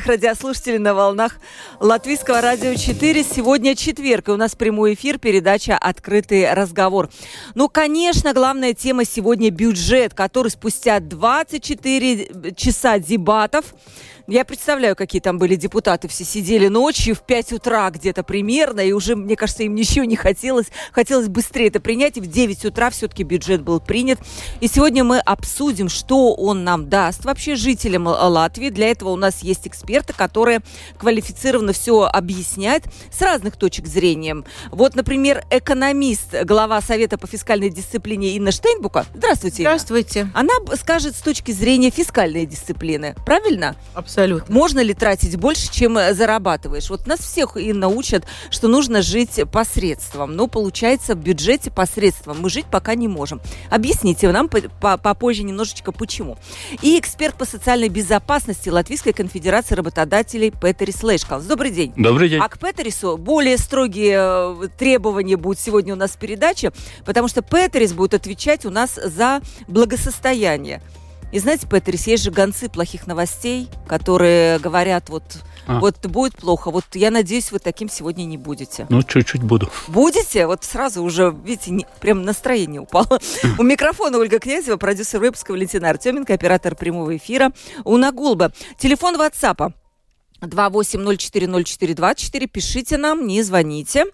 Всех радиослушателей на волнах Латвийского радио 4. Сегодня четверг, и у нас прямой эфир, передача «Открытый разговор». Ну, конечно, главная тема сегодня бюджет, который спустя 24 часа дебатов я представляю, какие там были депутаты. Все сидели ночью в 5 утра где-то примерно, и уже, мне кажется, им ничего не хотелось. Хотелось быстрее это принять, и в 9 утра все-таки бюджет был принят. И сегодня мы обсудим, что он нам даст вообще жителям Латвии. Для этого у нас есть эксперты, которые квалифицированно все объясняют с разных точек зрения. Вот, например, экономист, глава Совета по фискальной дисциплине Инна Штейнбука. Здравствуйте. Здравствуйте. Инна. Она скажет с точки зрения фискальной дисциплины. Правильно? Абсолютно Абсолютно. Можно ли тратить больше, чем э, зарабатываешь? Вот нас всех и научат, что нужно жить посредством. Но получается в бюджете посредством мы жить пока не можем. Объясните нам попозже немножечко почему. И эксперт по социальной безопасности Латвийской конфедерации работодателей Петерис Лейшкалс. Добрый день. Добрый день. А к Петерису более строгие э, требования будут сегодня у нас в передаче, потому что Петерис будет отвечать у нас за благосостояние. И знаете, Петрис, есть же гонцы плохих новостей, которые говорят, вот, а. вот будет плохо. Вот я надеюсь, вы таким сегодня не будете. Ну, чуть-чуть буду. Будете? Вот сразу уже, видите, не, прям настроение упало. У микрофона Ольга Князева, продюсер выпуска Валентина Артеменко, оператор прямого эфира Уна Гулба. Телефон WhatsApp 28040424. Пишите нам, не звоните.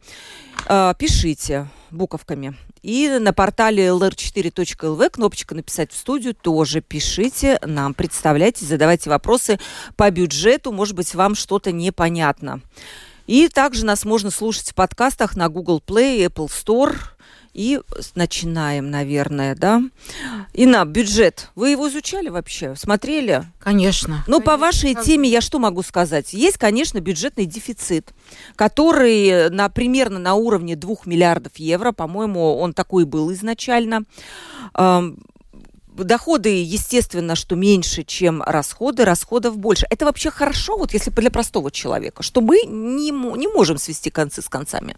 Э, пишите буковками. И на портале lr4.lv кнопочка «Написать в студию» тоже пишите нам, представляйте, задавайте вопросы по бюджету, может быть, вам что-то непонятно. И также нас можно слушать в подкастах на Google Play, Apple Store – и начинаем, наверное, да? И на бюджет. Вы его изучали вообще? Смотрели? Конечно. Ну, по вашей теме я что могу сказать? Есть, конечно, бюджетный дефицит, который на, примерно на уровне 2 миллиардов евро, по-моему, он такой был изначально доходы, естественно, что меньше, чем расходы, расходов больше. Это вообще хорошо, вот если для простого человека, что мы не, не можем свести концы с концами?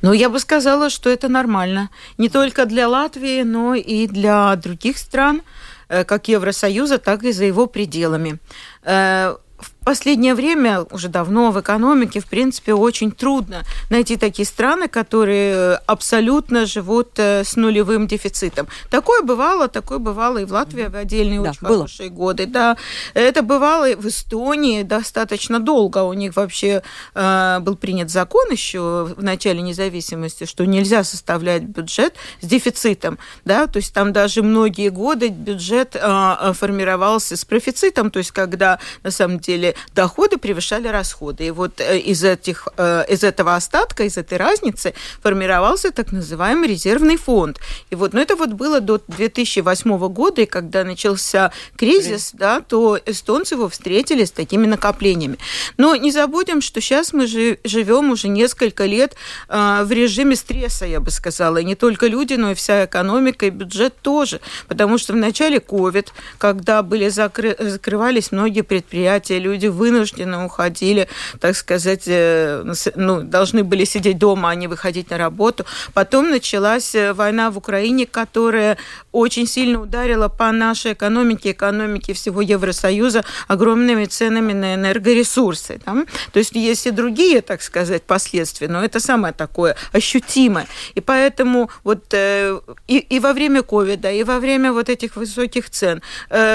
Ну, я бы сказала, что это нормально. Не только для Латвии, но и для других стран, э, как Евросоюза, так и за его пределами э, в последнее время, уже давно в экономике, в принципе, очень трудно найти такие страны, которые абсолютно живут э, с нулевым дефицитом. Такое бывало, такое бывало и в Латвии в отдельные да, очень было. хорошие годы. Да, это бывало и в Эстонии достаточно долго. У них вообще э, был принят закон еще в начале независимости, что нельзя составлять бюджет с дефицитом. Да? То есть там даже многие годы бюджет э, формировался с профицитом, то есть когда на самом деле доходы превышали расходы. И вот э, из, этих, э, из этого остатка, из этой разницы формировался так называемый резервный фонд. И вот, ну, это вот было до 2008 года, и когда начался кризис, да, то эстонцы его встретили с такими накоплениями. Но не забудем, что сейчас мы живем уже несколько лет э, в режиме стресса, я бы сказала. И не только люди, но и вся экономика и бюджет тоже. Потому что в начале COVID, когда были закры... закрывались многие предприятия, люди люди вынужденно уходили, так сказать, э, ну, должны были сидеть дома, а не выходить на работу. Потом началась э, война в Украине, которая очень сильно ударила по нашей экономике, экономике всего Евросоюза огромными ценами на энергоресурсы. Да? То есть есть и другие, так сказать, последствия, но это самое такое ощутимое. И поэтому вот э, и, и во время ковида, и во время вот этих высоких цен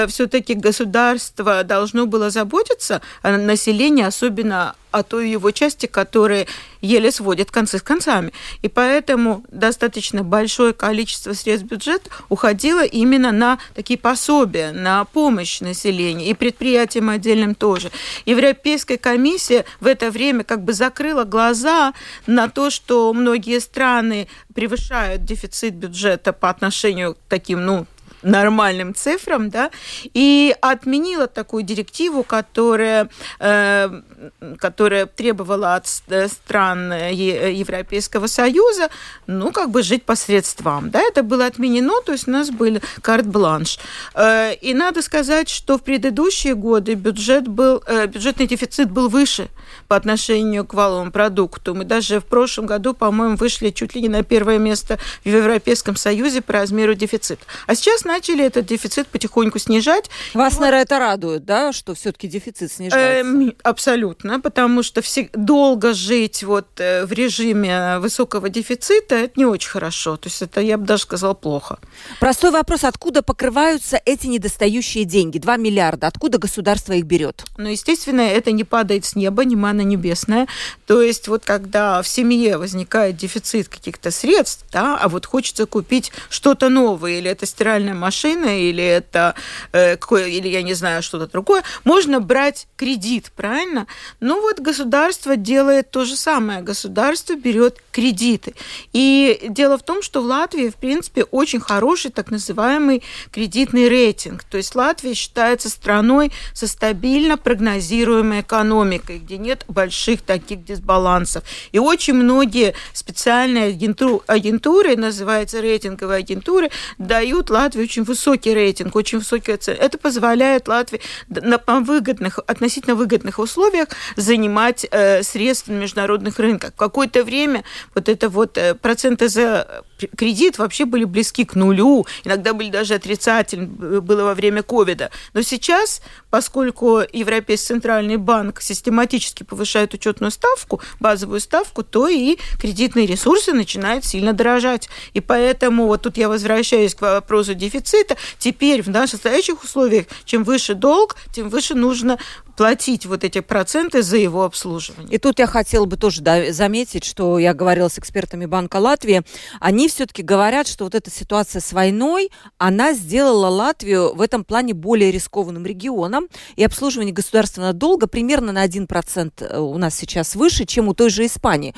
все-таки государство должно было заботиться населения, особенно о той его части, которая еле сводит концы с концами. И поэтому достаточно большое количество средств бюджета уходило именно на такие пособия, на помощь населению и предприятиям отдельным тоже. Европейская комиссия в это время как бы закрыла глаза на то, что многие страны превышают дефицит бюджета по отношению к таким, ну, нормальным цифрам, да, и отменила такую директиву, которая, э, которая требовала от стран Европейского Союза, ну, как бы жить по средствам, да, это было отменено, то есть у нас был карт-бланш. Э, и надо сказать, что в предыдущие годы бюджет был, э, бюджетный дефицит был выше по отношению к валовому продукту. Мы даже в прошлом году, по-моему, вышли чуть ли не на первое место в Европейском Союзе по размеру дефицита. А сейчас начали этот дефицит потихоньку снижать. Вас, вот. наверное, это радует, да, что все-таки дефицит снижается? Э, абсолютно, потому что все, долго жить вот э, в режиме высокого дефицита, это не очень хорошо. То есть это, я бы даже сказала, плохо. Простой вопрос, откуда покрываются эти недостающие деньги? 2 миллиарда. Откуда государство их берет? Ну, естественно, это не падает с неба, не мана небесная. То есть вот когда в семье возникает дефицит каких-то средств, да, а вот хочется купить что-то новое, или это стиральная машина, или это, э, или я не знаю, что-то другое, можно брать кредит, правильно? Ну вот государство делает то же самое. Государство берет кредиты. И дело в том, что в Латвии, в принципе, очень хороший так называемый кредитный рейтинг. То есть Латвия считается страной со стабильно прогнозируемой экономикой, где нет больших таких дисбалансов. И очень многие специальные агентуры, агентуры называются рейтинговые агентуры, дают Латвии очень высокий рейтинг, очень высокие оценки. Это позволяет Латвии на выгодных, относительно выгодных условиях занимать э, средства на международных рынках. Какое-то время вот это вот э, проценты за кредит вообще были близки к нулю, иногда были даже отрицательны, было во время ковида. Но сейчас, поскольку Европейский центральный банк систематически повышает учетную ставку, базовую ставку, то и кредитные ресурсы начинают сильно дорожать. И поэтому вот тут я возвращаюсь к вопросу дефицита. Теперь в наших настоящих условиях, чем выше долг, тем выше нужно платить вот эти проценты за его обслуживание. И тут я хотела бы тоже да, заметить, что я говорила с экспертами Банка Латвии, они все-таки говорят, что вот эта ситуация с войной, она сделала Латвию в этом плане более рискованным регионом, и обслуживание государственного долга примерно на 1% э, у нас сейчас выше, чем у той же Испании.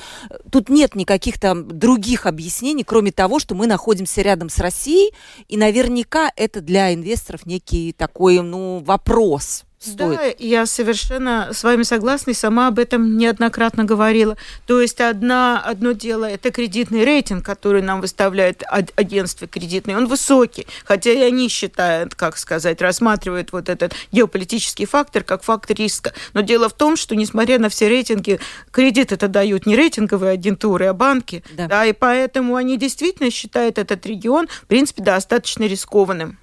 Тут нет никаких там других объяснений, кроме того, что мы находимся рядом с Россией, и наверняка это для инвесторов некий такой, ну, вопрос стоит. Да, я совершенно с вами согласна и сама об этом неоднократно говорила. То есть одна, одно дело – это кредитный рейтинг, который нам выставляет агентство кредитное. Он высокий, хотя и они считают, как сказать, рассматривают вот этот геополитический фактор как фактор риска. Но дело в том, что несмотря на все рейтинги, кредит это дают не рейтинговые агентуры, а банки. Да. Да, и поэтому они действительно считают этот регион, в принципе, достаточно рискованным.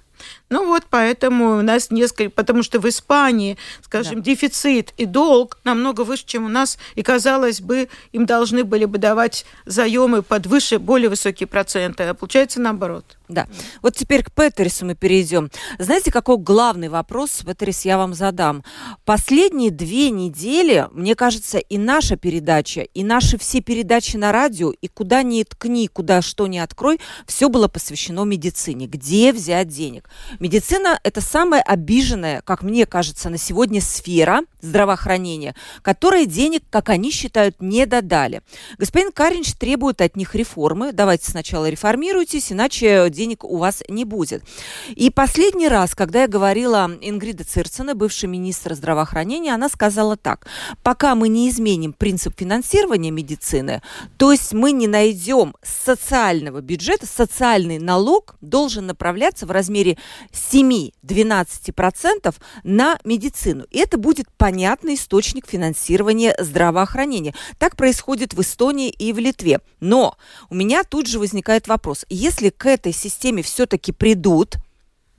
Ну вот поэтому у нас несколько, потому что в Испании, скажем, да. дефицит и долг намного выше, чем у нас, и казалось бы, им должны были бы давать заемы под выше, более высокие проценты, а получается наоборот. Да. Вот теперь к Петерису мы перейдем. Знаете, какой главный вопрос, Петерис, я вам задам? Последние две недели, мне кажется, и наша передача, и наши все передачи на радио, и куда ни ткни, куда что ни открой, все было посвящено медицине. Где взять денег? Медицина – это самая обиженная, как мне кажется, на сегодня сфера здравоохранения, которая денег, как они считают, не додали. Господин Каринч требует от них реформы. Давайте сначала реформируйтесь, иначе денег у вас не будет. И последний раз, когда я говорила Ингрида Цирцена, бывший министр здравоохранения, она сказала так. Пока мы не изменим принцип финансирования медицины, то есть мы не найдем социального бюджета, социальный налог должен направляться в размере 7-12% на медицину. И это будет понятный источник финансирования здравоохранения. Так происходит в Эстонии и в Литве. Но у меня тут же возникает вопрос. Если к этой системе все-таки придут,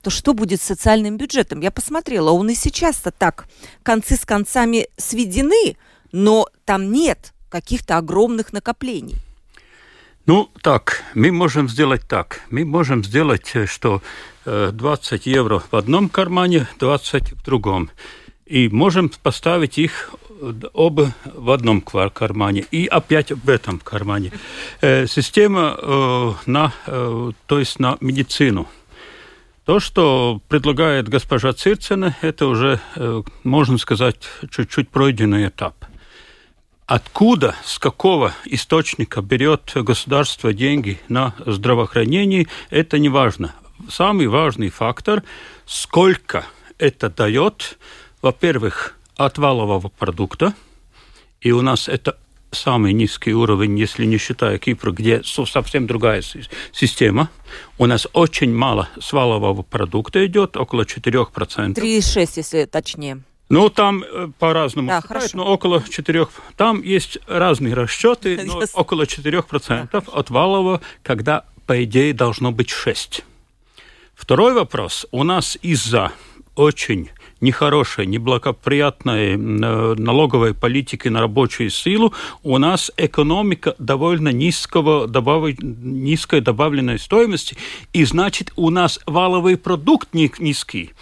то что будет с социальным бюджетом? Я посмотрела, он и сейчас-то так концы с концами сведены, но там нет каких-то огромных накоплений. Ну, так, мы можем сделать так. Мы можем сделать, э, что 20 э, евро в одном кармане, 20 в другом. И можем поставить их э, оба в одном кармане и опять в этом кармане. Система на, то есть на медицину. То, что предлагает госпожа Цирцена, это уже, можно сказать, чуть-чуть пройденный этап. Откуда, с какого источника берет государство деньги на здравоохранение, это не важно. самый важный фактор, сколько это дает, во-первых, от валового продукта, и у нас это самый низкий уровень, если не считая Кипра, где совсем другая система. У нас очень мало свалового продукта идет, около 4%. 3,6, если точнее. Ну, там э, по-разному да, считают, но около 4. Там есть разные расчеты, но около 4% от валового, когда, по идее, должно быть 6. Второй вопрос. У нас из-за очень нехорошей, неблагоприятной э, налоговой политики на рабочую силу, у нас экономика довольно низкого, добав... низкой добавленной стоимости, и значит у нас валовый продукт низкий.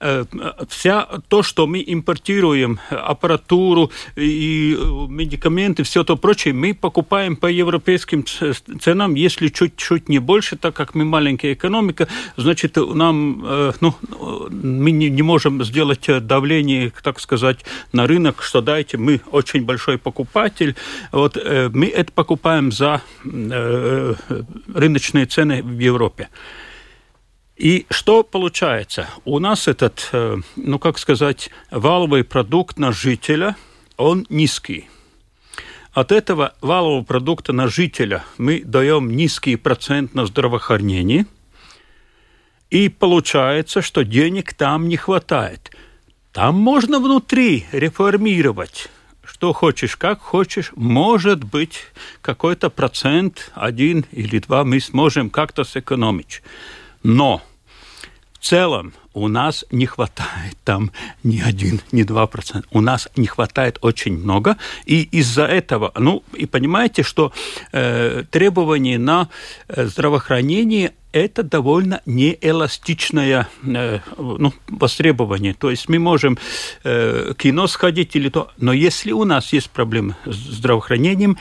Э, вся то, что мы импортируем, аппаратуру и э, медикаменты, все то прочее, мы покупаем по европейским ценам, если чуть-чуть не больше, так как мы маленькая экономика, значит, нам, э, ну, мы не, не можем сделать давление, так сказать, на рынок, что дайте, мы очень большой покупатель, вот мы это покупаем за рыночные цены в Европе. И что получается? У нас этот, э, ну как сказать, валовый продукт на жителя, он низкий. От этого валового продукта на жителя мы даем низкий процент на здравоохранение, и получается, что денег там не хватает. Там можно внутри реформировать что хочешь, как хочешь, может быть, какой-то процент, один или два, мы сможем как-то сэкономить. Но в целом у нас не хватает там ни один, ни два процента. У нас не хватает очень много. И из-за этого, ну, и понимаете, что э, требования на э, здравоохранение это довольно неэластичное э, ну, востребование. То есть мы можем э, кино сходить или то, но если у нас есть проблемы с здравоохранением,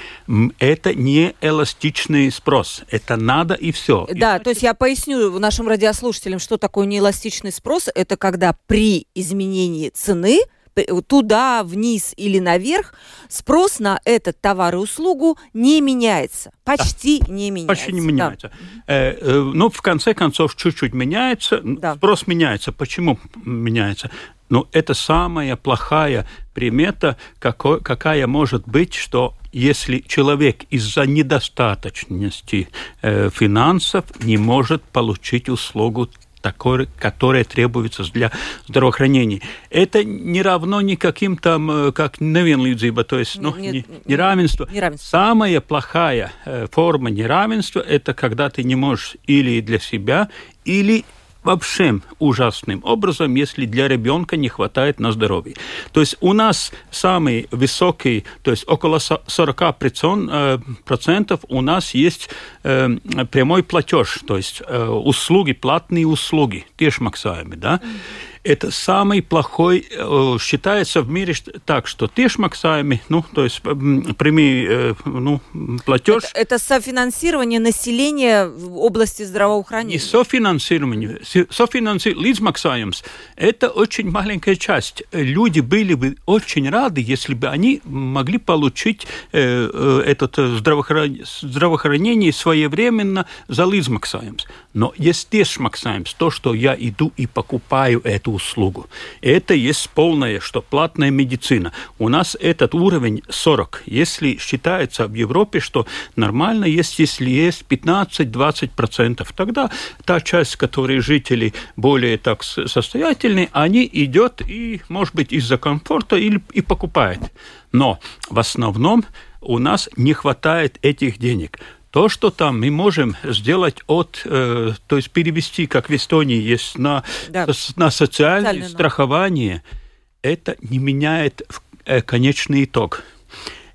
это не эластичный спрос. Это надо и все. Да, и, то есть я поясню нашим радиослушателям, что такое неэластичный спрос. Это когда при изменении цены туда, вниз или наверх, спрос на этот товар и услугу не меняется. Почти да. не меняется. Почти не меняется. Да. Э, э, ну, в конце концов, чуть-чуть меняется. Да. Спрос меняется. Почему меняется? Ну, это самая плохая примета, какой, какая может быть, что если человек из-за недостаточности э, финансов не может получить услугу такое, которое требуется для здравоохранения. Это не равно никаким там, э, как невинлīdzība, то есть ну, нет, не, неравенство. неравенство. Самая плохая э, форма неравенства – это когда ты не можешь или для себя, или вообще ужасным образом, если для ребенка не хватает на здоровье. То есть у нас самый высокий, то есть около 40 э, процентов у нас есть э, прямой платеж, то есть э, услуги, платные услуги, тешмаксаемые, да. Mm-hmm это самый плохой, э, считается в мире так, что тишмаксами, ну, то есть прими, э, ну, платеж. Это, это софинансирование населения в области здравоохранения? Не софинансирование, софинансирование, это очень маленькая часть. Люди были бы очень рады, если бы они могли получить э, этот здравоохранение, здравоохранение своевременно за līdzmaksājums. Но есть тишмаксājums, то, что я иду и покупаю эту услугу. Это есть полная, что платная медицина. У нас этот уровень 40. Если считается в Европе, что нормально есть, если есть 15-20%, тогда та часть, которые жители более так состоятельные, они идет и, может быть, из-за комфорта или и покупает. Но в основном у нас не хватает этих денег. То, что там мы можем сделать от, э, то есть перевести, как в Эстонии есть, на, да. на социальное Социально, страхование, это не меняет э, конечный итог.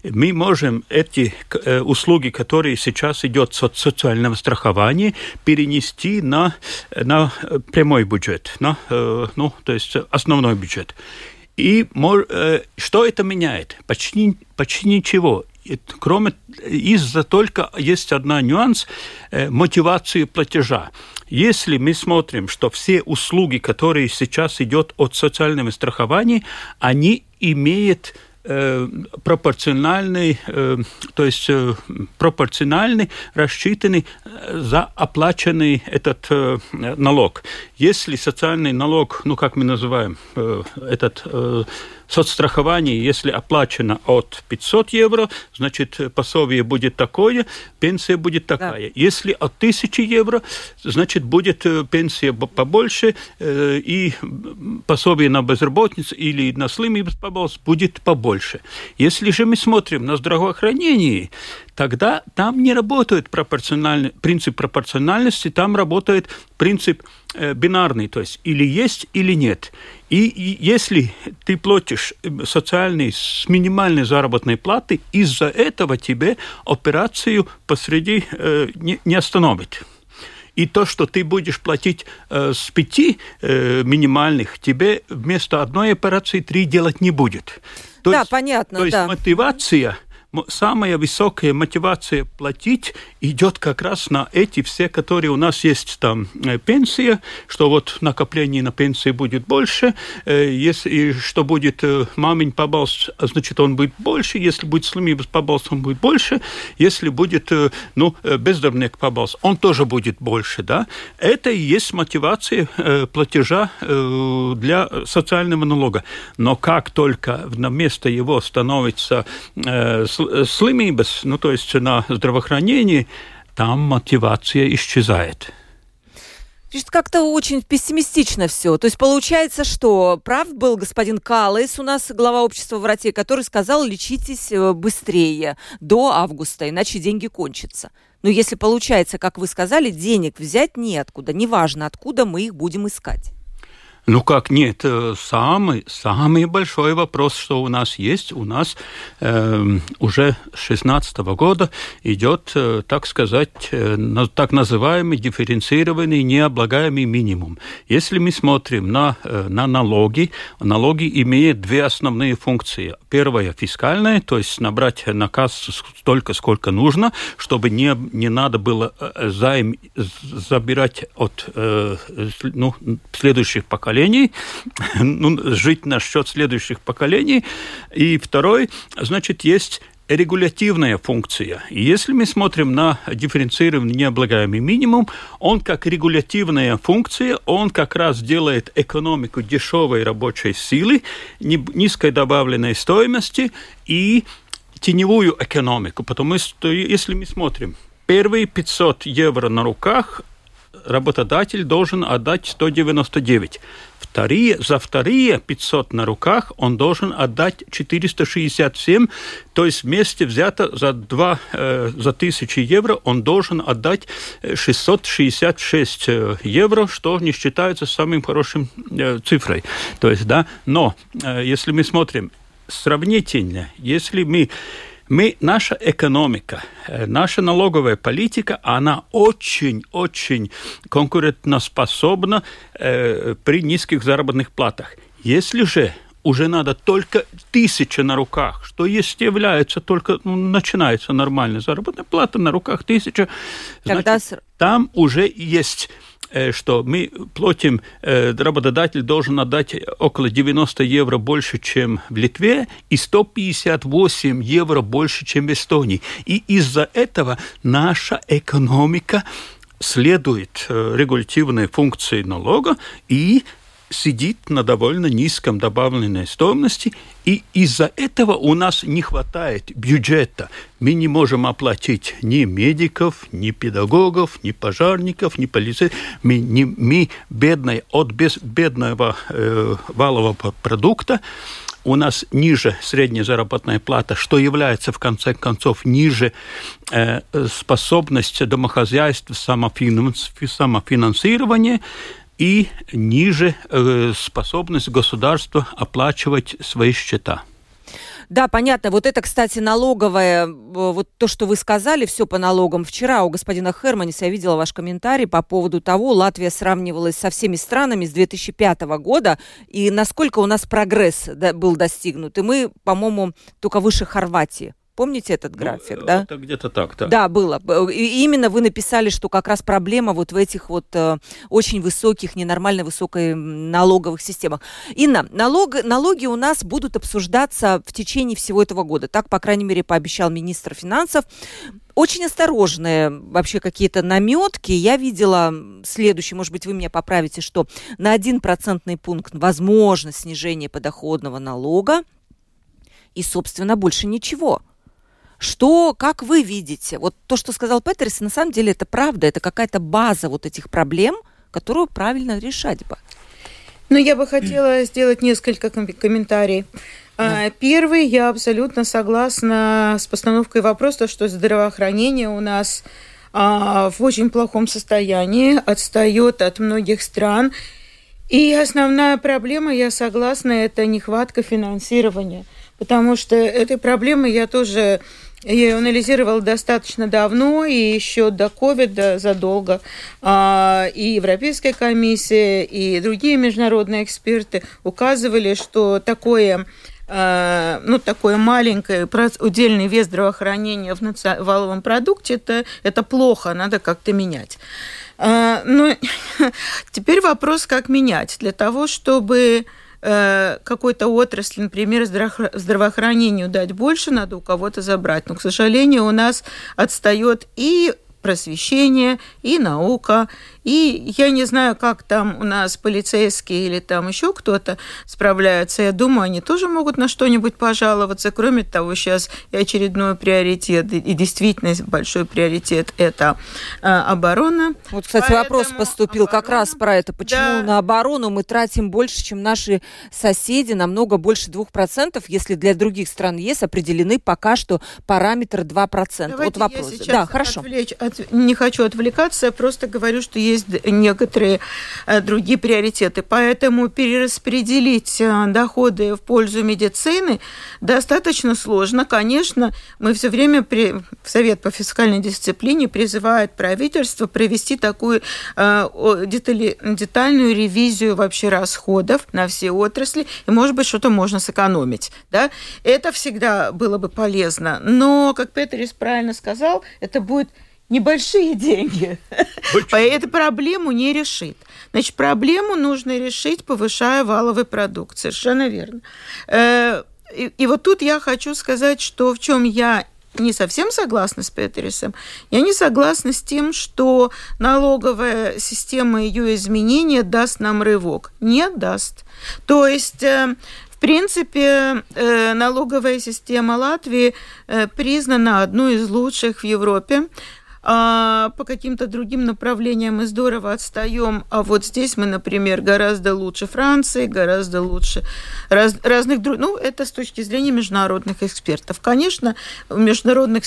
Мы можем эти э, услуги, которые сейчас идет от социального страхования, перенести на, на прямой бюджет, на, э, ну, то есть основной бюджет. И э, что это меняет? Почти, почти ничего кроме из-за только есть одна нюанс э, мотивации платежа. Если мы смотрим, что все услуги, которые сейчас идет от социального страхования, они имеют э, пропорциональный, э, то есть э, пропорциональный, рассчитанный э, за оплаченный этот э, налог. Если социальный налог, ну как мы называем э, этот э, соцстрахование, если оплачено от 500 евро, значит, пособие будет такое, пенсия будет такая. Да. Если от 1000 евро, значит, будет э, пенсия побольше, э, и пособие на безработницу или на слимый побольше будет побольше. Если же мы смотрим на здравоохранение, тогда там не работает пропорциональный, принцип пропорциональности, там работает принцип бинарный, то есть или есть, или нет. И, и если ты платишь э, социальный с минимальной заработной платы, из-за этого тебе операцию посреди э, не, не остановит. И то, что ты будешь платить э, с пяти э, минимальных, тебе вместо одной операции три делать не будет. То да, есть, понятно. То есть да. мотивация самая высокая мотивация платить идет как раз на эти все, которые у нас есть там э, пенсия, что вот накопление на пенсии будет больше, э, если что будет э, мамин побалс, значит он будет больше, если будет слимибус побалс, он будет больше, если будет ну бездомник побалс, он тоже будет больше, да. Это и есть мотивация платежа для социального налога. Но как только на место его становится слимības, ну то есть на здравоохранении, там мотивация исчезает. Как-то очень пессимистично все. То есть получается, что прав был господин Каллес, у нас глава общества врачей, который сказал, лечитесь э, быстрее, до августа, иначе деньги кончатся. Но если получается, как вы сказали, денег взять неоткуда, неважно откуда мы их будем искать. Ну как нет, э, самый, самый большой вопрос, что у нас есть, у нас э, уже с 2016 года идет, э, так сказать, э, так называемый дифференцированный необлагаемый минимум. Если мы смотрим на, э, на налоги, налоги имеют две основные функции. Первая фискальная, то есть набрать на кассу столько, сколько нужно, чтобы не, не надо было э, займ забирать от э, ну, следующих поколений поколений, ну, жить на счет следующих поколений. И второй, значит, есть регулятивная функция. И если мы смотрим на дифференцированный необлагаемый минимум, он как регулятивная функция, он как раз делает экономику дешевой рабочей силы, низкой добавленной стоимости и теневую экономику. Потому что если мы смотрим, первые 500 евро на руках работодатель должен отдать 199. Вторые, за вторые 500 на руках он должен отдать 467, то есть вместе взято за, 2, э, за 1000 евро он должен отдать 666 э, евро, что не считается самым хорошим э, цифрой. То есть, да, но э, если мы смотрим сравнительно, если мы мы, наша экономика, э, наша налоговая политика, она очень-очень конкурентоспособна э, при низких заработных платах. Если же уже надо только тысяча на руках, что есть является только, ну, начинается нормальная заработная плата на руках тысяча, значит, Когда... там уже есть Э, что мы платим, э, работодатель должен отдать около 90 евро больше, чем в Литве, и 158 евро больше, чем в Эстонии. И из-за этого наша экономика следует э, регулятивной функции налога и сидит на довольно низком добавленной стоимости, и из-за этого у нас не хватает бюджета. Мы не можем оплатить ни медиков, ни педагогов, ни пожарников, ни полицейских. Мы, не, мы бедные, от без, бедного э, валового продукта у нас ниже средняя заработная плата, что является, в конце концов, ниже э, способности домохозяйств самофинансирования, и ниже э, способность государства оплачивать свои счета. Да, понятно. Вот это, кстати, налоговое, э, вот то, что вы сказали, все по налогам. Вчера у господина Херманиса я видела ваш комментарий по поводу того, Латвия сравнивалась со всеми странами с 2005 года, и насколько у нас прогресс был достигнут. И мы, по-моему, только выше Хорватии Помните этот ну, график, ну, да? Это где-то так, да. Да, было. И именно вы написали, что как раз проблема вот в этих вот э, очень высоких, ненормально высокой налоговых системах. Инна, налог, налоги у нас будут обсуждаться в течение всего этого года. Так, по крайней мере, пообещал министр финансов очень осторожные вообще какие-то наметки. Я видела следующее, может быть, вы меня поправите, что на один процентный пункт возможно снижение подоходного налога и, собственно, больше ничего. Что, как вы видите, вот то, что сказал Петерс, на самом деле это правда, это какая-то база вот этих проблем, которую правильно решать бы. Ну, я бы хотела сделать несколько комментариев. Да. Первый, я абсолютно согласна с постановкой вопроса, что здравоохранение у нас а, в очень плохом состоянии, отстает от многих стран. И основная проблема, я согласна, это нехватка финансирования. Потому что этой проблемой я тоже я ее анализировала достаточно давно, и еще до ковида задолго. А, и Европейская комиссия, и другие международные эксперты указывали, что такое Э, ну, такое маленькое, удельный вес здравоохранения в валовом продукте, это, это плохо, надо как-то менять. Э, ну, теперь вопрос, как менять. Для того, чтобы какой-то отрасли, например, здравоохранению дать больше, надо у кого-то забрать. Но, к сожалению, у нас отстает и просвещение, и наука, и я не знаю, как там у нас полицейские или там еще кто-то справляются. Я думаю, они тоже могут на что-нибудь пожаловаться. Кроме того, сейчас и очередной приоритет, и действительно большой приоритет – это а, оборона. Вот, кстати, Поэтому вопрос поступил оборона, как раз про это. Почему да. на оборону мы тратим больше, чем наши соседи, намного больше 2%, если для других стран ЕС определены пока что параметр 2%? Давайте вот вопрос. да, хорошо. Отвлечь, от, не хочу отвлекаться, я просто говорю, что есть некоторые э, другие приоритеты. Поэтому перераспределить э, доходы в пользу медицины достаточно сложно. Конечно, мы все время при... Совет по фискальной дисциплине призывает правительство провести такую э, детали... детальную ревизию вообще расходов на все отрасли, и, может быть, что-то можно сэкономить. Да? Это всегда было бы полезно. Но, как Петерис правильно сказал, это будет небольшие деньги. Эту проблему не решит. Значит, проблему нужно решить, повышая валовый продукт. Совершенно верно. Э, и, и вот тут я хочу сказать, что в чем я не совсем согласна с Петерисом. Я не согласна с тем, что налоговая система ее изменения даст нам рывок. Не даст. То есть э, в принципе, э, налоговая система Латвии признана одной из лучших в Европе. А по каким-то другим направлениям мы здорово отстаем, а вот здесь мы, например, гораздо лучше Франции, гораздо лучше раз, разных других. Ну, это с точки зрения международных экспертов. Конечно, у международных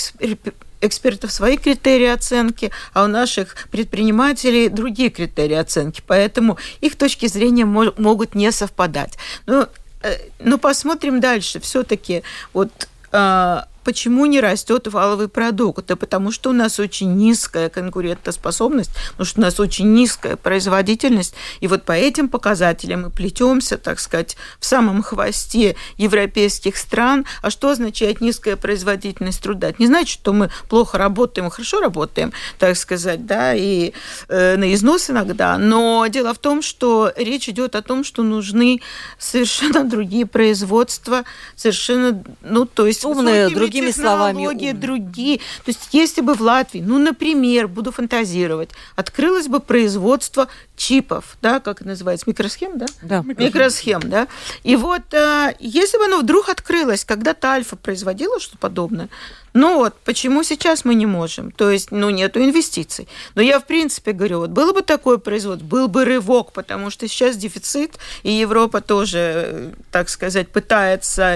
экспертов свои критерии оценки, а у наших предпринимателей другие критерии оценки. Поэтому их точки зрения могут не совпадать. Но, э, но посмотрим дальше. Все-таки вот а, Почему не растет валовый продукт? Да потому что у нас очень низкая конкурентоспособность, потому что у нас очень низкая производительность. И вот по этим показателям мы плетемся, так сказать, в самом хвосте европейских стран. А что означает низкая производительность труда? Это не значит, что мы плохо работаем, хорошо работаем, так сказать, да, и э, на износ иногда. Но дело в том, что речь идет о том, что нужны совершенно другие производства, совершенно, ну, то есть умные, другие другими словами. другие. То есть, если бы в Латвии, ну, например, буду фантазировать, открылось бы производство чипов, да, как это называется, микросхем, да? Да. Микросхем, да. И вот, э, если бы оно вдруг открылось, когда-то Альфа производила что-то подобное, ну вот, почему сейчас мы не можем? То есть, ну, нету инвестиций. Но я, в принципе, говорю, вот было бы такое производство, был бы рывок, потому что сейчас дефицит, и Европа тоже, так сказать, пытается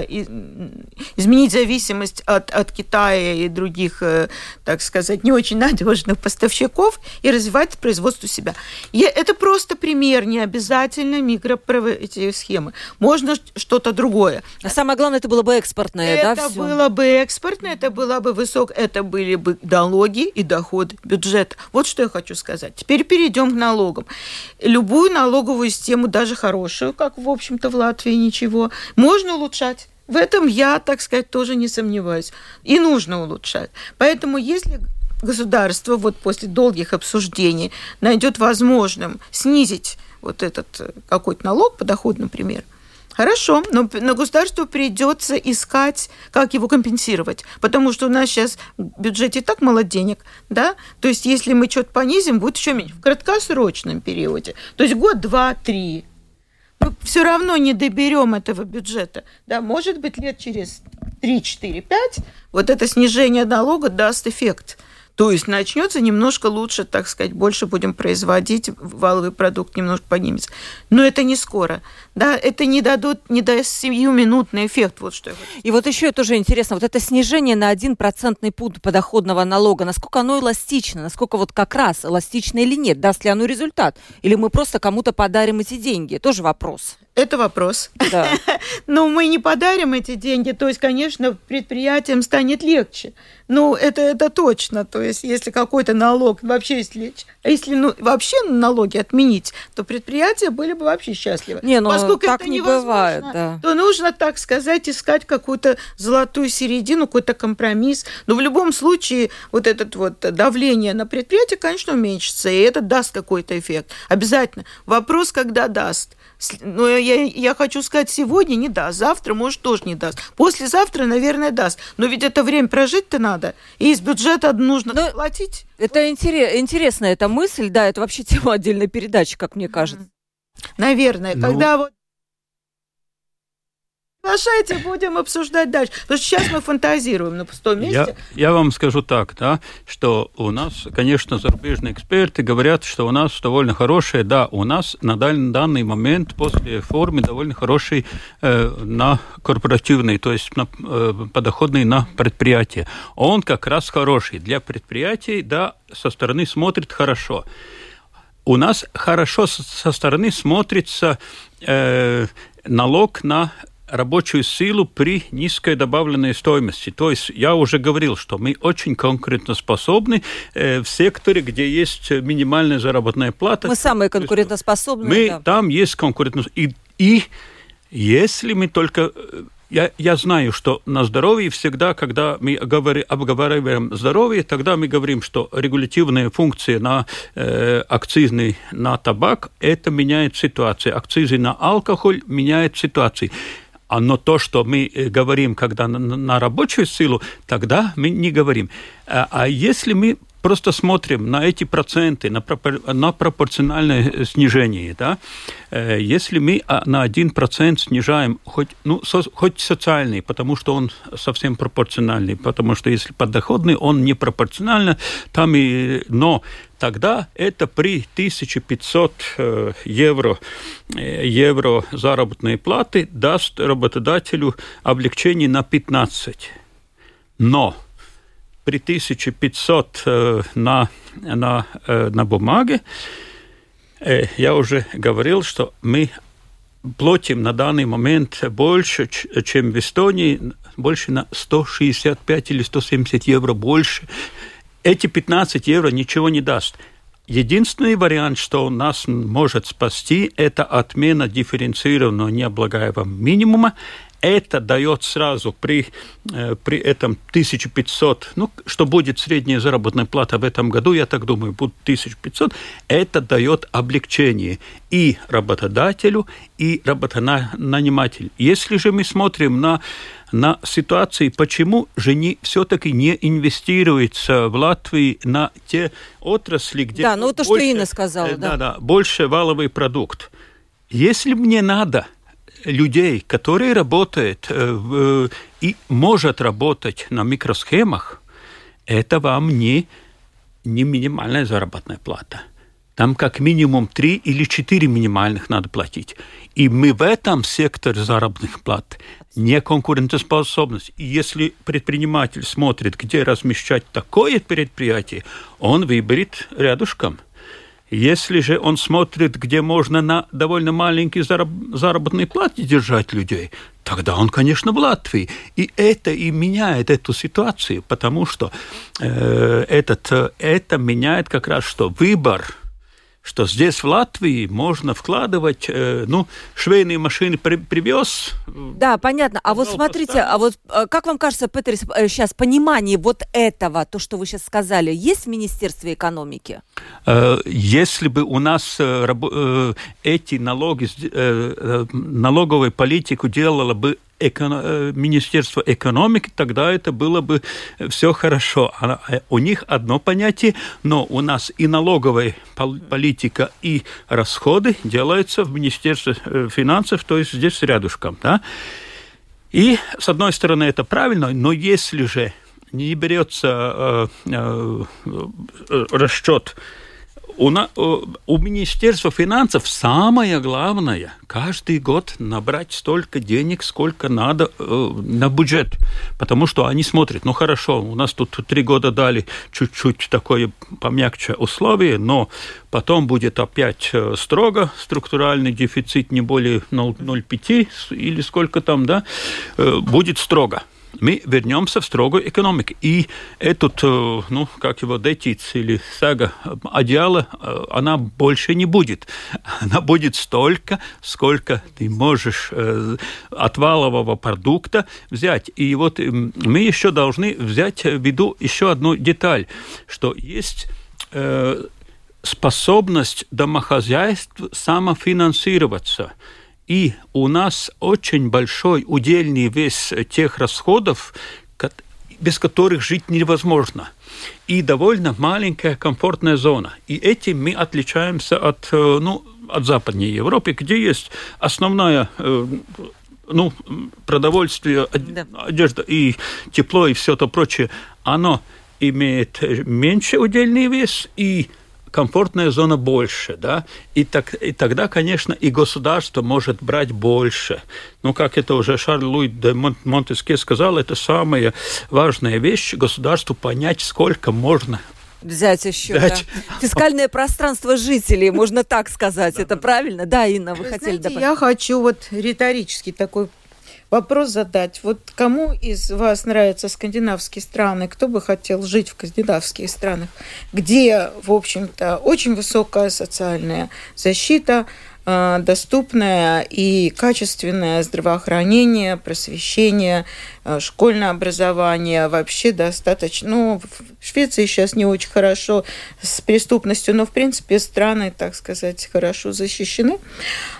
изменить зависимость от, от Китая и других, э, так сказать, не очень надежных поставщиков и развивать производство себя. Я, это просто пример, не обязательно эти схемы. Можно что-то другое. А самое главное, это было бы экспортное, это да? Это было бы экспортное, это была бы высок, это были бы налоги и доходы бюджета. Вот что я хочу сказать. Теперь перейдем к налогам. Любую налоговую систему, даже хорошую, как, в общем-то, в Латвии ничего, можно улучшать В этом я, так сказать, тоже не сомневаюсь. И нужно улучшать. Поэтому если государство вот после долгих обсуждений найдет возможным снизить вот этот э, какой-то налог, подоход, например, Хорошо, но на государству придется искать, как его компенсировать, потому что у нас сейчас в бюджете так мало денег, да, то есть если мы что-то понизим, будет еще меньше. В краткосрочном периоде, то есть год, два, три, мы все равно не доберем этого бюджета, да, может быть лет через 3, 4, 5 вот это снижение налога даст эффект. То есть начнется немножко лучше, так сказать, больше будем производить, валовый продукт немножко поднимется. Но это не скоро. Да, это не дадут, не даст сиюминутный эффект. Вот что. И вот еще тоже интересно, вот это снижение на один процентный пункт подоходного налога, насколько оно эластично, насколько вот как раз эластично или нет, даст ли оно результат? Или мы просто кому-то подарим эти деньги? Тоже вопрос. Это вопрос. Да. Но мы не подарим эти деньги, то есть, конечно, предприятиям станет легче. Ну, это, это точно. То есть, если какой-то налог вообще, если, если ну, вообще налоги отменить, то предприятия были бы вообще счастливы. Не, ну, Поскольку так это не бывает, да. то нужно, так сказать, искать какую-то золотую середину, какой-то компромисс. Но в любом случае, вот это вот давление на предприятие, конечно, уменьшится, и это даст какой-то эффект. Обязательно. Вопрос, когда даст. Но я, я хочу сказать, сегодня не даст, завтра, может, тоже не даст. Послезавтра, наверное, даст. Но ведь это время прожить-то надо. И из бюджета нужно Но платить. Это интерес, интересная эта мысль, да, это вообще тема отдельной передачи, как мне кажется. Наверное, ну... когда вот Приглашайте, будем обсуждать дальше. Потому что сейчас мы фантазируем на пустом месте. Я, я вам скажу так, да, что у нас, конечно, зарубежные эксперты говорят, что у нас довольно хорошие, да, у нас на данный момент после реформы довольно хороший э, на корпоративный, то есть на, э, подоходный на предприятие. Он как раз хороший для предприятий, да, со стороны смотрит хорошо у нас хорошо со стороны смотрится э, налог на рабочую силу при низкой добавленной стоимости. То есть я уже говорил, что мы очень конкурентоспособны э, в секторе, где есть минимальная заработная плата. Мы самые конкурентоспособные. Мы да. там есть конкурентоспособность. И, и если мы только э, я, я знаю, что на здоровье всегда, когда мы говори, обговариваем здоровье, тогда мы говорим, что регулятивные функции на э, акцизный на табак, это меняет ситуацию. Акцизы на алкоголь меняет ситуацию. А но то, что мы э, говорим, когда на, рабочую силу, тогда мы не говорим. А, а если мы просто смотрим на эти проценты, на, на пропорциональное снижение, да, э, если мы а, на 1% снижаем хоть, ну, со, хоть социальный, потому что он совсем пропорциональный, потому что если подоходный, он не пропорционально, там и, но тогда это при 1500 э, евро, э, евро заработной платы даст работодателю облегчение на 15. Но при 1500 э, на, на, на бумаге я уже говорил, что мы платим на данный момент больше, чем в Эстонии, больше на 165 или 170 евро больше эти 15 евро ничего не даст. Единственный вариант, что нас может спасти, это отмена дифференцированного необлагаемого минимума. Это дает сразу при, э, при этом 1500, ну, что будет средняя заработная плата в этом году, я так думаю, будет 1500, это дает облегчение и работодателю, и работонанимателю. Если же мы смотрим на на ситуации, почему же не, все-таки не инвестируется в Латвии на те отрасли, где... Да, ну то, больше, что Инна сказала. Э, да, да, да, больше валовый продукт. Если мне надо людей, которые работают э, в, и может работать на микросхемах, это вам не, не минимальная заработная плата. Там как минимум три или четыре минимальных надо платить. И мы в этом секторе заработных плат не конкурентоспособность. И если предприниматель смотрит, где размещать такое предприятие, он выберет рядышком. Если же он смотрит, где можно на довольно маленький зараб заработной плате держать людей, тогда он, конечно, в Латвии. И это и меняет эту ситуацию, потому что э, этот, это меняет как раз что выбор – что здесь в Латвии можно вкладывать, э, ну, швейные машины при, привез. Да, понятно. А вот смотрите, поставить. а вот э, как вам кажется, Петр, сейчас понимание вот этого, то, что вы сейчас сказали, есть в Министерстве экономики? Э, если бы у нас эти налоги, налоговую политику делала бы эко... Э, Министерство экономики, тогда это было бы все хорошо. А, э, у них одно понятие, но у нас и налоговая политика, и расходы делаются в Министерстве э, финансов, то есть здесь рядышком. Да? И, с одной стороны, это правильно, но если же не берется э, э, расчет у, на, у Министерства финансов самое главное каждый год набрать столько денег, сколько надо э, на бюджет. Потому что они смотрят, ну хорошо, у нас тут три года дали чуть-чуть такое помягче условие, но потом будет опять э, строго структуральный дефицит не более 0,5 или сколько там, да, э, будет строго мы вернемся в строгую экономику. И этот, э, ну, как его, детиц или сага одеяла, э, она больше не будет. Она будет столько, сколько ты можешь э, от валового продукта взять. И вот мы еще должны взять в виду еще одну деталь, что есть способность домохозяйств самофинансироваться – и у нас очень большой удельный вес тех расходов, без которых жить невозможно. И довольно маленькая комфортная зона. И этим мы отличаемся от, э, ну, от Западной Европы, где есть основная э, ну, продовольствие, да. одежда и тепло и все то прочее, оно имеет меньше удельный вес и комфортная зона больше, да, и, так, и тогда, конечно, и государство может брать больше. Ну, как это уже Шарль Луи де Монтеске сказал, это самая важная вещь государству понять, сколько можно взять еще. Взять. Да. Фискальное пространство жителей, можно так сказать. Это правильно? Да, Инна, вы, вы хотели добавить? Я хочу вот риторический такой вопрос задать. Вот кому из вас нравятся скандинавские страны? Кто бы хотел жить в скандинавских странах, где, в общем-то, очень высокая социальная защита, доступное и качественное здравоохранение, просвещение, э, школьное образование вообще достаточно. Ну, в Швеции сейчас не очень хорошо с преступностью, но, в принципе, страны, так сказать, хорошо защищены.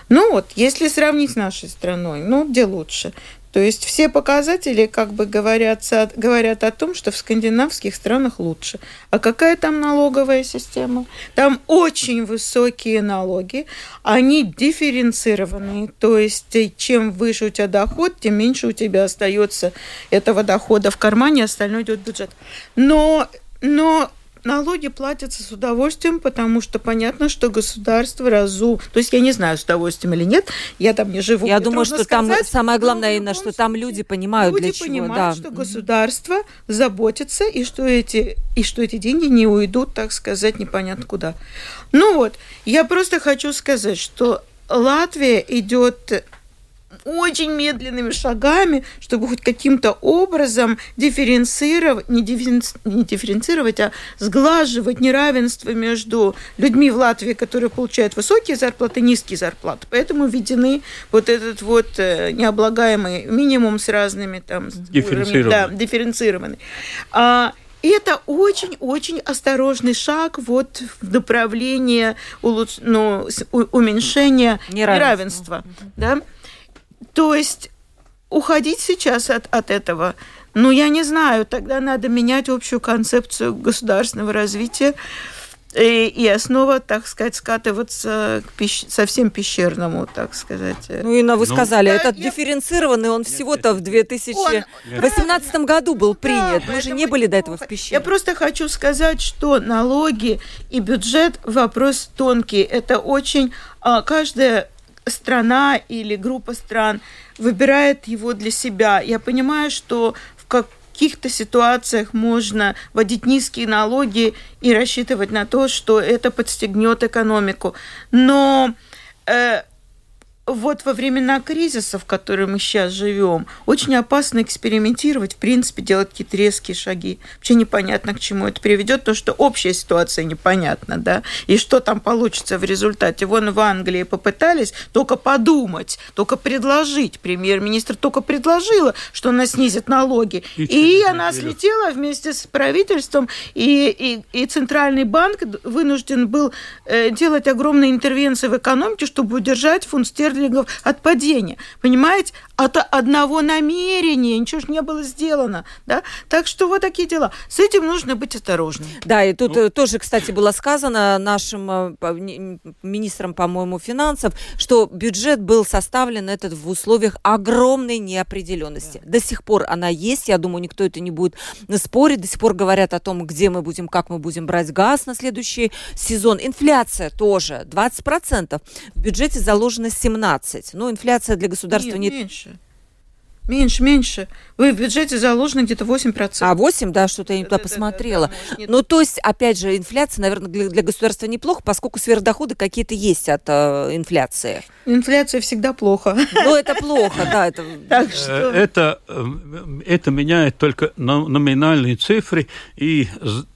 Ну вот, если сравнить с нашей страной, ну, где лучше? То есть все показатели как бы говорят, говорят о том, что в скандинавских странах лучше. А какая там налоговая система? Там очень высокие налоги, они дифференцированные. То есть чем выше у тебя доход, тем меньше у тебя остается этого дохода в кармане, остальное идет в бюджет. Но но налоги платятся с удовольствием, потому что понятно, что государство разу... То есть я не знаю, с удовольствием или нет, я там не живу. Я думаю, что сказать, там самое главное, Инна, что там люди понимают, люди для чего. понимают, да. что государство заботится, и что, эти, и что эти деньги не уйдут, так сказать, непонятно куда. Ну вот, я просто хочу сказать, что Латвия идет очень медленными шагами, чтобы хоть каким-то образом дифференцировать, не, дифференци, не дифференцировать, а сглаживать неравенство между людьми в Латвии, которые получают высокие зарплаты, низкие зарплаты. Поэтому введены вот этот вот э, необлагаемый минимум с разными там... Дифференцированный. Да, дифференцированный. А, и это очень-очень осторожный шаг вот в направлении улуч... ну, уменьшения неравенства. неравенства да? То есть уходить сейчас от, от этого, ну, я не знаю, тогда надо менять общую концепцию государственного развития и, и основа, так сказать, скатываться к пещ... совсем пещерному, так сказать. Ну, Инна, вы ну, сказали, этот я... дифференцированный, он всего-то в 2018 он... году был принят. Да, Мы же не были до этого в пещере. Я просто хочу сказать, что налоги и бюджет – вопрос тонкий. Это очень... А, каждая страна или группа стран выбирает его для себя. Я понимаю, что в каких-то ситуациях можно вводить низкие налоги и рассчитывать на то, что это подстегнет экономику. Но э, вот во времена кризиса, в которые мы сейчас живем, очень опасно экспериментировать, в принципе, делать какие-то резкие шаги. Вообще непонятно, к чему это приведет, то что общая ситуация непонятна, да, и что там получится в результате. Вон в Англии попытались только подумать, только предложить. Премьер-министр только предложила, что она снизит налоги. И, и она слетела вместе с правительством, и, и, и Центральный банк вынужден был э, делать огромные интервенции в экономике, чтобы удержать фунт стерлингов стерлингов от падения. Понимаете? От одного намерения ничего же не было сделано. Да? Так что вот такие дела. С этим нужно быть осторожным. Да, и тут ну. тоже, кстати, было сказано нашим э, министром, по-моему, финансов, что бюджет был составлен этот в условиях огромной неопределенности. Да. До сих пор она есть, я думаю, никто это не будет спорить. До сих пор говорят о том, где мы будем, как мы будем брать газ на следующий сезон. Инфляция тоже 20%. В бюджете заложено 17%. 15. Ну, инфляция для государства Нет, не... меньше. Меньше, меньше. Вы в бюджете заложено где-то 8%. А, 8, да, что-то я не туда посмотрела. Да, да, да, ну, то есть, опять же, инфляция, наверное, для, для государства неплохо, поскольку сверхдоходы какие-то есть от э, инфляции. Инфляция всегда плохо. Ну, это плохо, да. Это... Так что... это, э, это меняет только номинальные цифры, и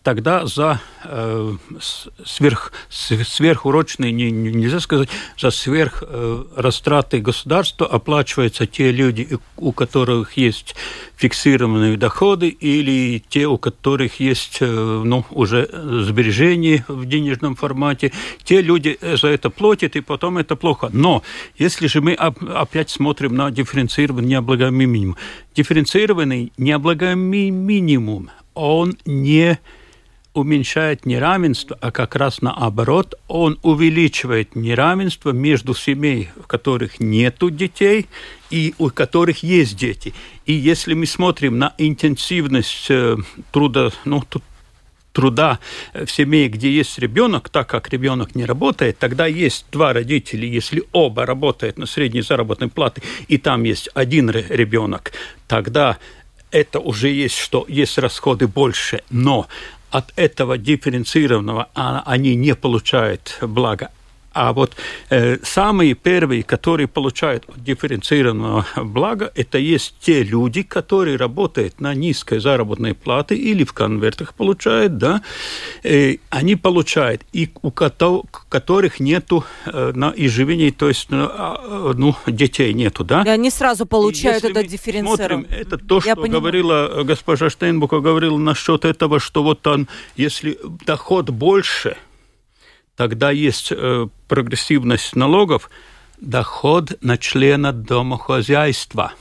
тогда за э, сверх, сверхурочные, не, нельзя сказать, за сверх э, растраты государства оплачиваются те люди, у которых есть фиксированные доходы или те, у которых есть э, ну, уже сбережения в денежном формате, те люди за это платят, и потом это плохо. Но если же мы опять смотрим на дифференцированный необлагаемый минимум, дифференцированный необлагаемый минимум, он не уменьшает неравенство, а как раз наоборот, он увеличивает неравенство между семей, в которых нет детей и у которых есть дети. И если мы смотрим на интенсивность э, труда, ну, труда в семье, где есть ребенок, так как ребенок не работает, тогда есть два родителя, если оба работают на средней заработной плате, и там есть один ребенок, тогда это уже есть, что есть расходы больше, но от этого дифференцированного они не получают блага. А вот э, самые первые, которые получают дифференцированного блага, это есть те люди, которые работают на низкой заработной плате или в конвертах получают, да, э, они получают, и у которых нету э, на изживении, то есть ну, а, ну, детей нету, да. И они сразу получают это дифференцирование. Смотрим, это то, что говорила госпожа Штейнбука, говорила насчет этого, что вот он, если доход больше – тогда есть э, прогрессивность налогов, доход на члена домохозяйства.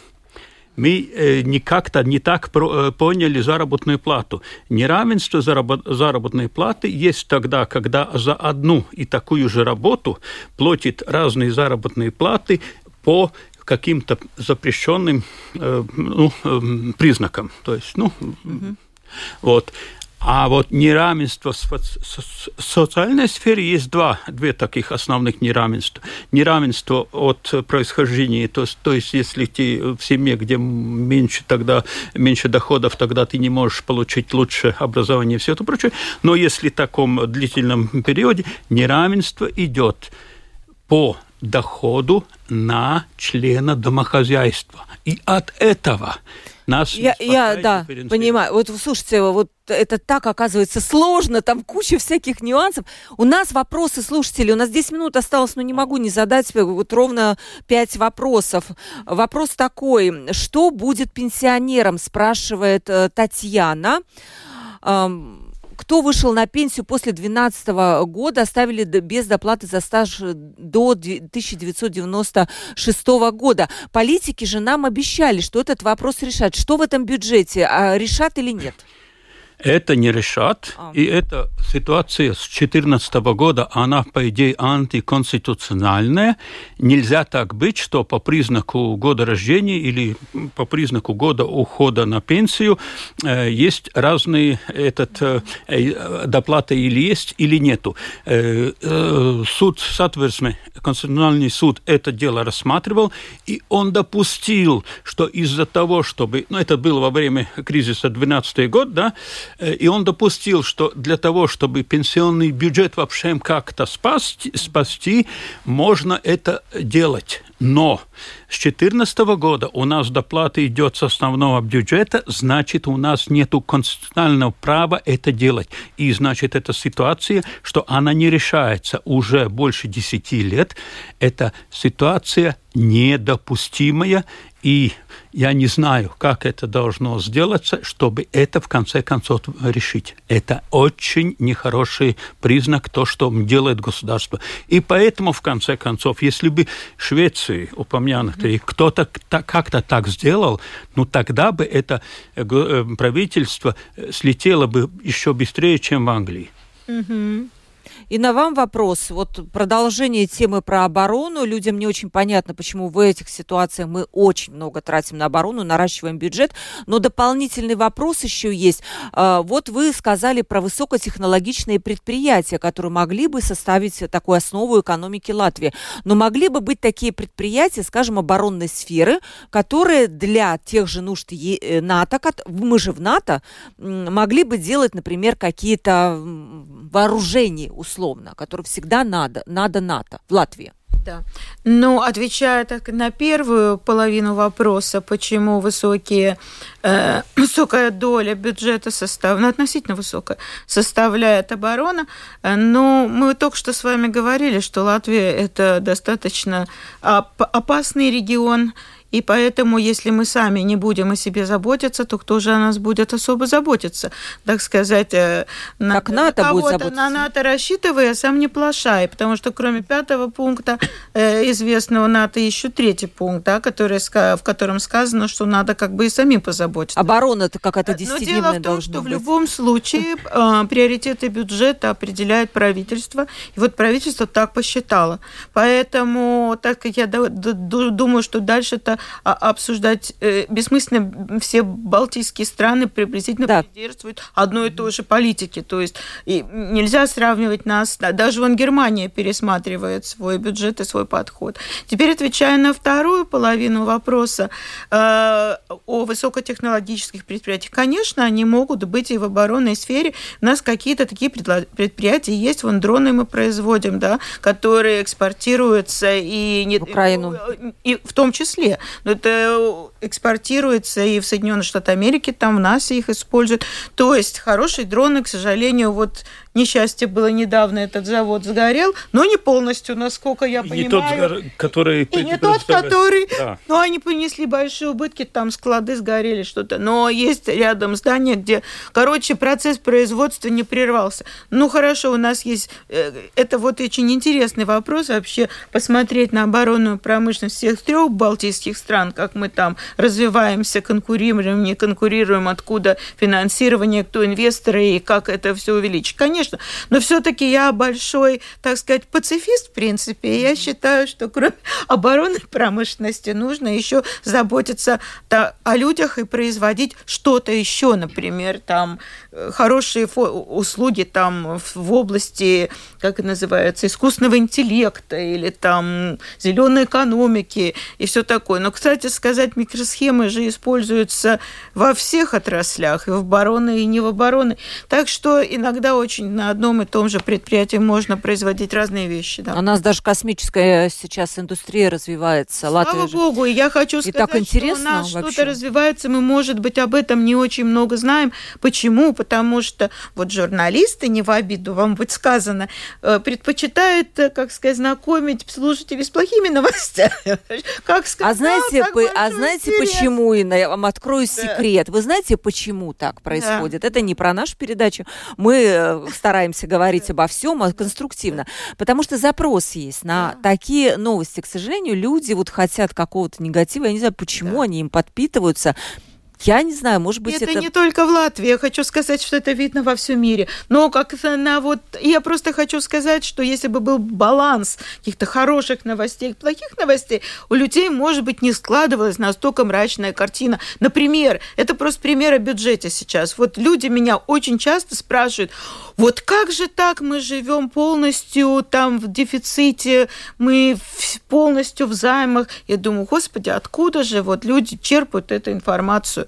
Мы э, не как-то не так э, поняли заработную плату. Неравенство заработ, заработной платы есть тогда, когда за одну и такую же работу платят разные заработные платы по каким-то запрещенным ну, признакам. То есть, ну, угу. вот. А вот неравенство в социальной сфере есть два, две таких основных неравенства. Неравенство от происхождения, то, то есть если ты в семье, где меньше, тогда, меньше доходов, тогда ты не можешь получить лучшее образование и все это прочее. Но если в таком длительном периоде неравенство идет по доходу на члена домохозяйства. И от этого нас я, я да, понимаю. Вот слушайте, вот это так оказывается сложно, там куча всяких нюансов. У нас вопросы слушателей, у нас 10 минут осталось, но не могу не задать вот ровно 5 вопросов. Вопрос такой, что будет пенсионерам, спрашивает э, Татьяна. Эм, кто вышел на пенсию после 2012 года, оставили без доплаты за стаж до 1996 года. Политики же нам обещали, что этот вопрос решат. Что в этом бюджете? А решат или нет? Это не решат. А. И эта ситуация с 2014 года, она, по идее, антиконституциональная. Нельзя так быть, что по признаку года рождения или по признаку года ухода на пенсию э, есть разные этот, э, э доплаты или есть, или нету. Э, э, суд Сатверсме, Конституциональный суд это дело рассматривал, и он допустил, что из-за того, чтобы... Ну, это было во время кризиса 2012 год, да, и он допустил, что для того, чтобы пенсионный бюджет вообще как-то спасти, спасти, можно это делать. Но с 2014 года у нас доплата идет с основного бюджета, значит, у нас нет конституционального права это делать. И значит, эта ситуация, что она не решается уже больше 10 лет, это ситуация недопустимая, и я не знаю, как это должно сделаться, чтобы это в конце концов решить. Это очень нехороший признак то, что делает государство. И поэтому, в конце концов, если бы Швеции, упомянутые, mm-hmm. кто-то как-то так сделал, ну тогда бы это э, э, правительство э, слетело бы еще быстрее, чем в Англии. Mm-hmm. И на вам вопрос. Вот продолжение темы про оборону. Людям не очень понятно, почему в этих ситуациях мы очень много тратим на оборону, наращиваем бюджет. Но дополнительный вопрос еще есть. А, вот вы сказали про высокотехнологичные предприятия, которые могли бы составить такую основу экономики Латвии. Но могли бы быть такие предприятия, скажем, оборонной сферы, которые для тех же нужд э, НАТО, мы же в НАТО, могли бы делать, например, какие-то вооружения условно, который всегда надо, надо НАТО в Латвии. Да. Ну, отвечая так на первую половину вопроса, почему высокие, э, высокая доля бюджета состав, ну, относительно высокая, составляет оборона, э, ну, мы только что с вами говорили, что Латвия – это достаточно оп- опасный регион, и поэтому, если мы сами не будем о себе заботиться, то кто же о нас будет особо заботиться? Так сказать, э, на, как НАТО будет заботиться. на НАТО рассчитывая, сам не плашай, потому что кроме пятого пункта э, известного НАТО еще третий пункт, да, который, в котором сказано, что надо как бы и самим позаботиться. Оборона это как это десятидневная Но дело в том, что быть. в любом случае э, приоритеты бюджета определяет правительство, и вот правительство так посчитало. Поэтому, так как я думаю, что дальше-то а, обсуждать э, бессмысленно. Все балтийские страны приблизительно да. придерживают одной и той же политики. То есть и нельзя сравнивать нас. Даже вон Германия пересматривает свой бюджет и свой подход. Теперь отвечая на вторую половину вопроса э, о высокотехнологических предприятиях. Конечно, они могут быть и в оборонной сфере. У нас какие-то такие предприятия есть. Вон дроны мы производим, да, которые экспортируются и не, в Украину. И, и в том числе. Но это экспортируется и в Соединенные Штаты Америки, там в нас их используют. То есть хорошие дроны, к сожалению, вот несчастье было недавно, этот завод сгорел, но не полностью, насколько я понимаю. Не тот, который... И не тот, который... Да. Но они понесли большие убытки, там склады сгорели, что-то. Но есть рядом здание, где, короче, процесс производства не прервался. Ну, хорошо, у нас есть... Э, это вот очень интересный вопрос вообще, посмотреть на оборонную промышленность всех трех балтийских стран, как мы там развиваемся, конкурируем, не конкурируем, откуда финансирование, кто инвесторы и как это все увеличить. Конечно, конечно. Но все-таки я большой, так сказать, пацифист, в принципе. И я считаю, что кроме оборонной промышленности нужно еще заботиться о людях и производить что-то еще, например, там э, хорошие услуги там в области, как это называется, искусственного интеллекта или там зеленой экономики и все такое. Но, кстати сказать, микросхемы же используются во всех отраслях, и в обороны, и не в обороны. Так что иногда очень на одном и том же предприятии можно производить разные вещи. Да. У нас даже космическая сейчас индустрия развивается. Слава Латвия Богу, и я хочу и сказать, так интересно что у нас что-то развивается, мы, может быть, об этом не очень много знаем. Почему? Потому что вот журналисты, не в обиду вам будет сказано, э, предпочитают, э, как сказать, знакомить слушателей с плохими новостями. Как сказать, а знаете, по, а знаете почему, Инна, я вам открою да. секрет. Вы знаете, почему так происходит? Да. Это не про нашу передачу. Мы э, стараемся говорить обо всем а конструктивно, потому что запрос есть на да. такие новости. К сожалению, люди вот хотят какого-то негатива, я не знаю, почему да. они им подпитываются. Я не знаю, может быть, это... Это не только в Латвии. Я хочу сказать, что это видно во всем мире. Но как на вот... Я просто хочу сказать, что если бы был баланс каких-то хороших новостей, плохих новостей, у людей, может быть, не складывалась настолько мрачная картина. Например, это просто пример о бюджете сейчас. Вот люди меня очень часто спрашивают, вот как же так мы живем полностью там в дефиците, мы полностью в займах. Я думаю, господи, откуда же вот люди черпают эту информацию?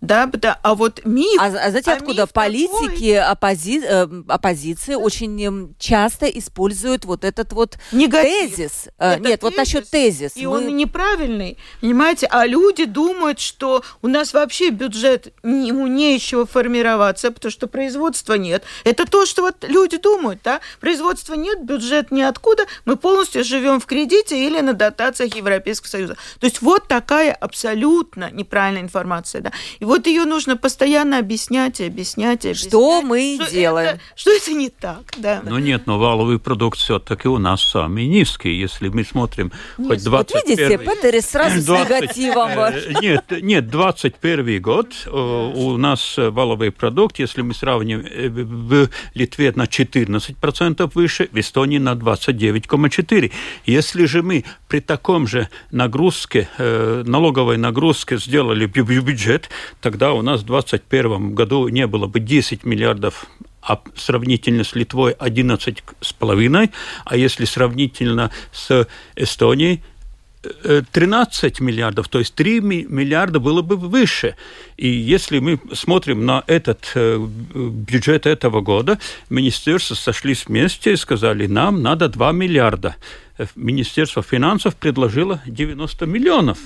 Да, да, а вот миф... А, а знаете, а откуда политики оппози... Э, оппозиции очень эм, часто используют вот этот вот Негатив. тезис? Э, это Нет, тезис, вот насчет тезис. И Мы... он неправильный, понимаете? А люди думают, что у нас вообще бюджет, ему нечего формироваться, потому что производства нет. Это то, что вот люди думают, да? Производства нет, бюджет ниоткуда, мы полностью живем в кредите или на дотациях Европейского Союза. То есть вот такая абсолютно неправильная информация, да? И вот ее нужно постоянно объяснять и объяснять. И объяснять что мы что делаем? Это, что это не так, да. Ну нет, но валовый продукт все-таки у нас самый низкий. Если мы смотрим Низкий. хоть 21 Вот видите, Петери сразу 20, с негативом. Э, нет, нет, 21 год э, у нас валовый продукт, если мы сравним э, в Литве на 14% выше, в Эстонии на 29,4%. Если же мы при таком же нагрузке, налоговой нагрузке сделали бюджет, тогда у нас в 2021 году не было бы 10 миллиардов а сравнительно с Литвой 11,5, а если сравнительно с Эстонией, 13 миллиардов, то есть 3 миллиарда было бы выше. И если мы смотрим на этот э, бюджет этого года, министерства сошлись вместе и сказали, нам надо 2 миллиарда. Министерство финансов предложило 90 миллионов.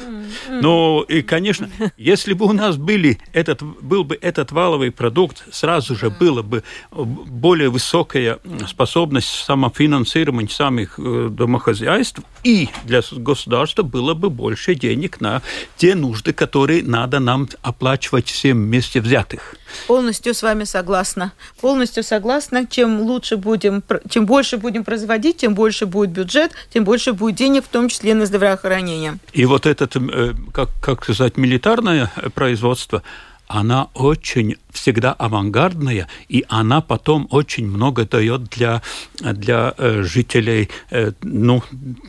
Но, и, конечно, если бы у нас были этот, был бы этот валовый продукт, сразу же было бы более высокая способность самофинансирования самих э, домохозяйств, и для государства было бы больше денег на те нужды, которые надо нам оплачивать всем вместе взятых. Полностью с вами согласна. Полностью согласна. Чем лучше будем, чем больше будем производить, тем больше будет бюджет, тем больше будет денег, в том числе на здравоохранение. И вот этот, э, как, как сказать, милитарное производство, она очень всегда авангардная, и она потом очень много дает для, для э, жителей э, ну,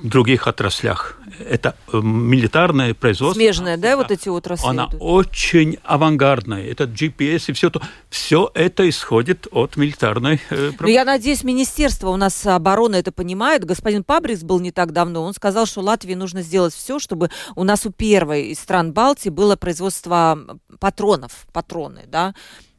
других отраслях. Это э, милитарное производство. Смежное, да, вот эти отрасли? Она идут? очень авангардная. Это GPS и все то. Все это исходит от милитарной э, ну, Я надеюсь, Министерство у нас обороны это понимает. Господин Пабрикс был не так давно. Он сказал, что Латвии нужно сделать все, чтобы у нас у первой из стран Балтии было производство патронов, патроны, да,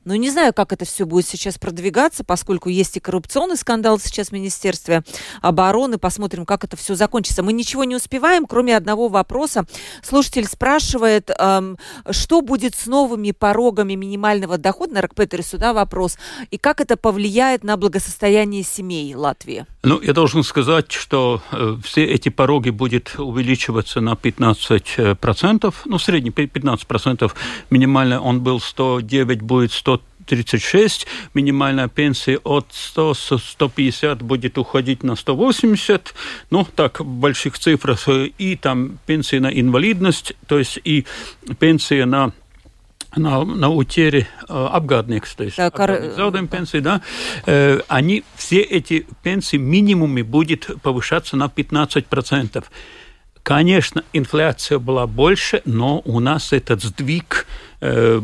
ну, не знаю, как это все будет сейчас продвигаться, поскольку есть и коррупционный скандал сейчас в Министерстве обороны. Посмотрим, как это все закончится. Мы ничего не успеваем, кроме одного вопроса. Слушатель спрашивает, эм, что будет с новыми порогами минимального дохода, на Рокпетере сюда вопрос, и как это повлияет на благосостояние семей Латвии? Ну, я должен сказать, что э, все эти пороги будут увеличиваться на 15%, ну, средний 15%, минимально он был 109, будет 100 136, минимальная пенсия от 100-150 будет уходить на 180, ну, так, в больших цифрах, и там пенсия на инвалидность, то есть и пенсия на на, на утере э, обгадникс, то есть да, кор... заудем пенсии, да, э, они, все эти пенсии минимуме будет повышаться на 15%. Конечно, инфляция была больше, но у нас этот сдвиг Э,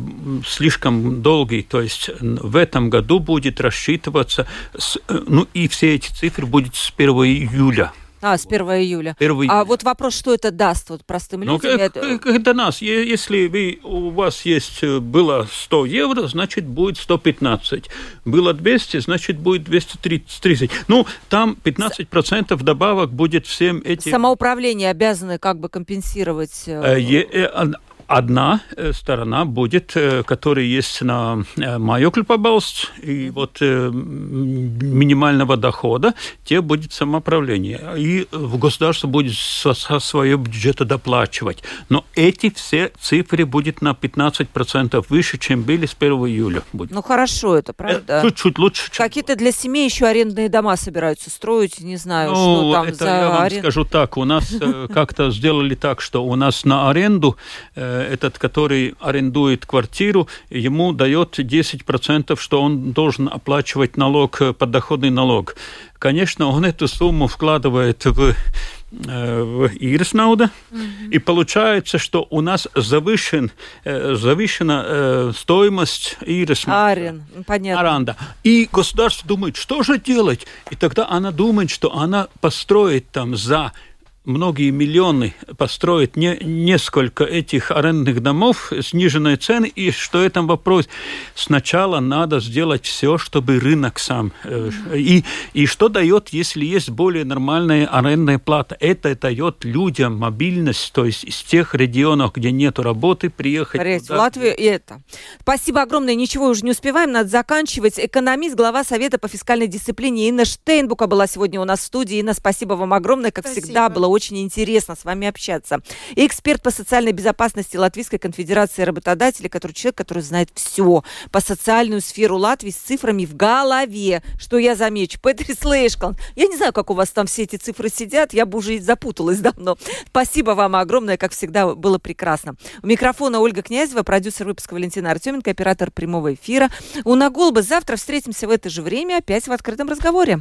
слишком долгий, то есть в этом году будет рассчитываться, с, э, ну и все эти цифры будут с 1 июля. А, с 1 июля. 1 июля. А вот вопрос, что это даст вот простым ну, людям? Ну, это... это нас. Если вы, у вас есть, э, было 100 евро, значит, будет 115. Было 200, значит, будет 230. Ну, там 15% добавок будет всем этим... Самоуправление обязаны как бы компенсировать... одна э, сторона будет, э, которая есть на э, Майокль побалст, и вот минимального дохода, те будет самоуправление. И в государство будет со, со своего бюджета доплачивать. Но эти все цифры будут на 15% выше, чем были с 1 июля. Будет. Ну хорошо, это правда. Чуть-чуть лучше. Какие-то для семей еще арендные дома собираются строить, не знаю, ну, что там это за я вам аренд... скажу так, у нас как-то сделали так, что у нас на аренду этот, который арендует квартиру, ему дает 10%, что он должен оплачивать налог, э, подоходный налог. Конечно, он эту сумму вкладывает в э, в nauda, mm-hmm. и получается, что у нас завышен, э, завышена стоимость īres Арен, понятно. аренда. И государство думает, что же делать? И тогда она думает, что она построит там за многие миллионы построить не, несколько этих арендных домов, сниженные цены, и что этом вопрос? Сначала надо сделать все, чтобы рынок сам. Э, и, и что дает, если есть более нормальная арендная плата? Это дает людям мобильность, то есть из тех регионов, где нет работы, приехать. Приехать в Латвию и это. Спасибо огромное. Ничего уже не успеваем, надо заканчивать. Экономист, глава Совета по фискальной дисциплине Инна Штейнбука была сегодня у нас в студии. Инна, спасибо вам огромное. Как спасибо. всегда, было очень интересно с вами общаться. И эксперт по социальной безопасности Латвийской конфедерации работодателей, который человек, который знает все по социальную сферу Латвии с цифрами в голове. Что я замечу? Петрис Лейшкан. Я не знаю, как у вас там все эти цифры сидят. Я бы уже запуталась давно. Спасибо вам огромное. Как всегда, было прекрасно. У микрофона Ольга Князева, продюсер выпуска Валентина Артеменко, оператор прямого эфира. У Наголба завтра встретимся в это же время опять в открытом разговоре.